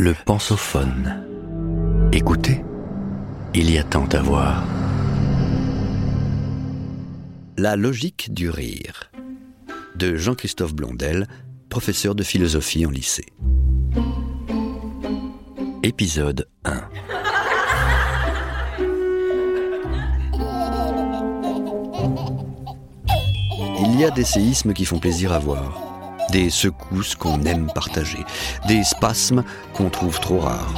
Le pensophone. Écoutez, il y a tant à voir. La logique du rire. De Jean-Christophe Blondel, professeur de philosophie en lycée. Épisode 1. Il y a des séismes qui font plaisir à voir des secousses qu'on aime partager, des spasmes qu'on trouve trop rares.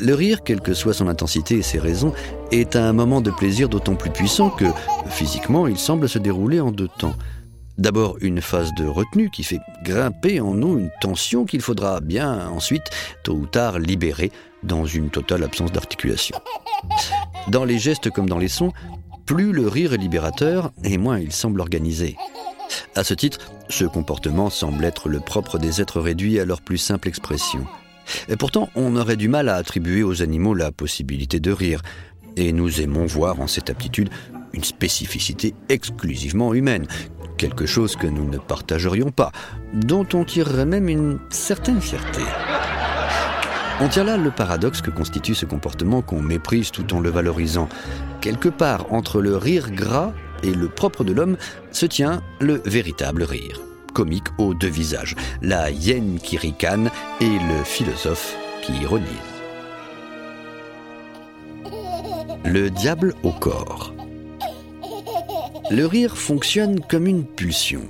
Le rire, quelle que soit son intensité et ses raisons, est un moment de plaisir d'autant plus puissant que, physiquement, il semble se dérouler en deux temps. D'abord une phase de retenue qui fait grimper en nous une tension qu'il faudra bien ensuite, tôt ou tard, libérer dans une totale absence d'articulation. Dans les gestes comme dans les sons, plus le rire est libérateur et moins il semble organisé. À ce titre, ce comportement semble être le propre des êtres réduits à leur plus simple expression. Et pourtant, on aurait du mal à attribuer aux animaux la possibilité de rire, et nous aimons voir en cette aptitude une spécificité exclusivement humaine, quelque chose que nous ne partagerions pas, dont on tirerait même une certaine fierté. On tient là le paradoxe que constitue ce comportement qu'on méprise tout en le valorisant. Quelque part entre le rire gras et le propre de l'homme se tient le véritable rire, comique aux deux visages, la hyène qui ricane et le philosophe qui ironise. Le diable au corps. Le rire fonctionne comme une pulsion.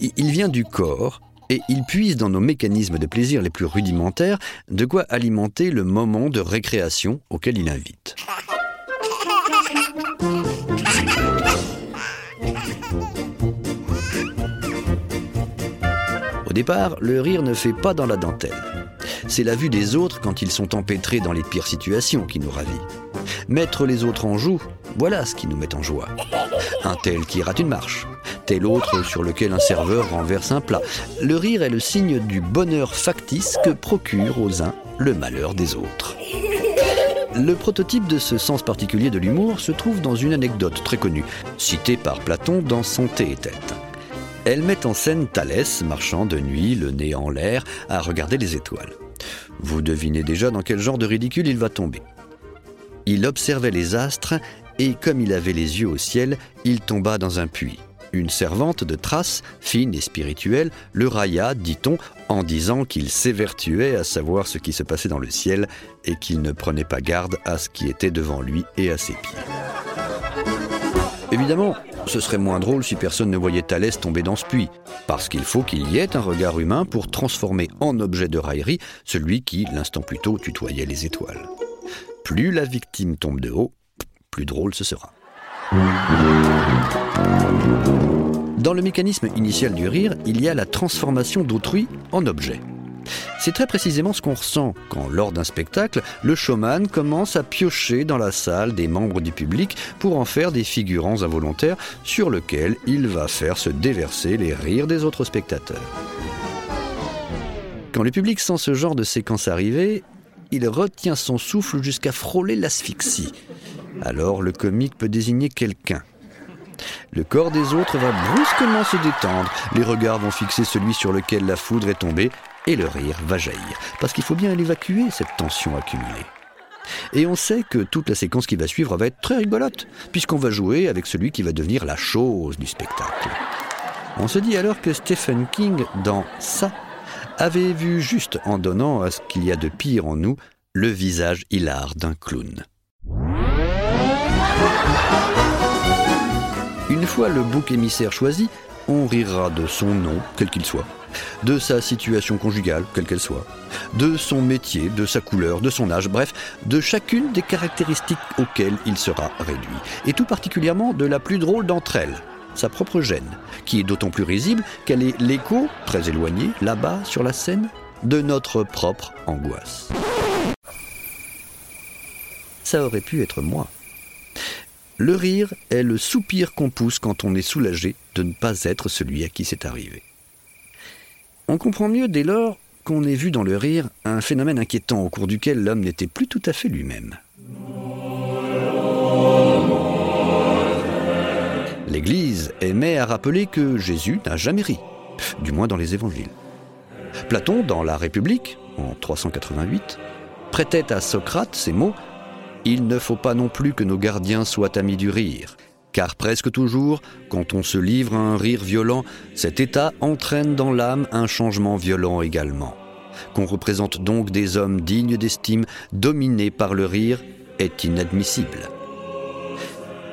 Il vient du corps et il puise dans nos mécanismes de plaisir les plus rudimentaires de quoi alimenter le moment de récréation auquel il invite. Au départ, le rire ne fait pas dans la dentelle. C'est la vue des autres quand ils sont empêtrés dans les pires situations qui nous ravit. Mettre les autres en joue, voilà ce qui nous met en joie. Un tel qui rate une marche, tel autre sur lequel un serveur renverse un plat. Le rire est le signe du bonheur factice que procure aux uns le malheur des autres. Le prototype de ce sens particulier de l'humour se trouve dans une anecdote très connue, citée par Platon dans son Thé et Tête. Elle met en scène Thalès marchant de nuit, le nez en l'air, à regarder les étoiles. Vous devinez déjà dans quel genre de ridicule il va tomber. Il observait les astres et comme il avait les yeux au ciel, il tomba dans un puits. Une servante de trace, fine et spirituelle, le railla, dit-on, en disant qu'il s'évertuait à savoir ce qui se passait dans le ciel et qu'il ne prenait pas garde à ce qui était devant lui et à ses pieds. Évidemment, ce serait moins drôle si personne ne voyait Thalès tomber dans ce puits, parce qu'il faut qu'il y ait un regard humain pour transformer en objet de raillerie celui qui, l'instant plus tôt, tutoyait les étoiles. Plus la victime tombe de haut, plus drôle ce sera. Dans le mécanisme initial du rire, il y a la transformation d'autrui en objet. C'est très précisément ce qu'on ressent quand, lors d'un spectacle, le showman commence à piocher dans la salle des membres du public pour en faire des figurants involontaires sur lesquels il va faire se déverser les rires des autres spectateurs. Quand le public sent ce genre de séquence arriver, il retient son souffle jusqu'à frôler l'asphyxie. Alors le comique peut désigner quelqu'un. Le corps des autres va brusquement se détendre, les regards vont fixer celui sur lequel la foudre est tombée, et le rire va jaillir, parce qu'il faut bien l'évacuer, cette tension accumulée. Et on sait que toute la séquence qui va suivre va être très rigolote, puisqu'on va jouer avec celui qui va devenir la chose du spectacle. On se dit alors que Stephen King, dans Ça, avait vu juste en donnant à ce qu'il y a de pire en nous le visage hilar d'un clown. Une fois le bouc émissaire choisi, on rira de son nom, quel qu'il soit, de sa situation conjugale, quelle qu'elle soit, de son métier, de sa couleur, de son âge, bref, de chacune des caractéristiques auxquelles il sera réduit, et tout particulièrement de la plus drôle d'entre elles, sa propre gêne, qui est d'autant plus risible qu'elle est l'écho, très éloigné, là-bas sur la scène, de notre propre angoisse. Ça aurait pu être moi. Le rire est le soupir qu'on pousse quand on est soulagé de ne pas être celui à qui c'est arrivé. On comprend mieux dès lors qu'on ait vu dans le rire un phénomène inquiétant au cours duquel l'homme n'était plus tout à fait lui-même. L'Église aimait à rappeler que Jésus n'a jamais ri, du moins dans les évangiles. Platon, dans La République, en 388, prêtait à Socrate ces mots Il ne faut pas non plus que nos gardiens soient amis du rire, car presque toujours, quand on se livre à un rire violent, cet état entraîne dans l'âme un changement violent également. Qu'on représente donc des hommes dignes d'estime, dominés par le rire, est inadmissible.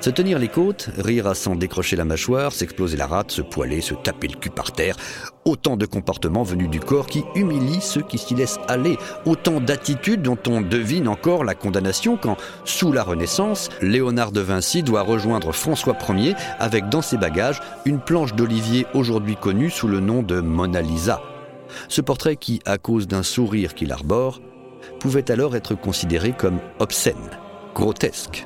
Se tenir les côtes, rire à s'en décrocher la mâchoire, s'exploser la rate, se poiler, se taper le cul par terre, autant de comportements venus du corps qui humilient ceux qui s'y laissent aller, autant d'attitudes dont on devine encore la condamnation quand, sous la Renaissance, Léonard de Vinci doit rejoindre François Ier avec dans ses bagages une planche d'olivier aujourd'hui connue sous le nom de Mona Lisa. Ce portrait qui, à cause d'un sourire qu'il arbore, pouvait alors être considéré comme obscène, grotesque.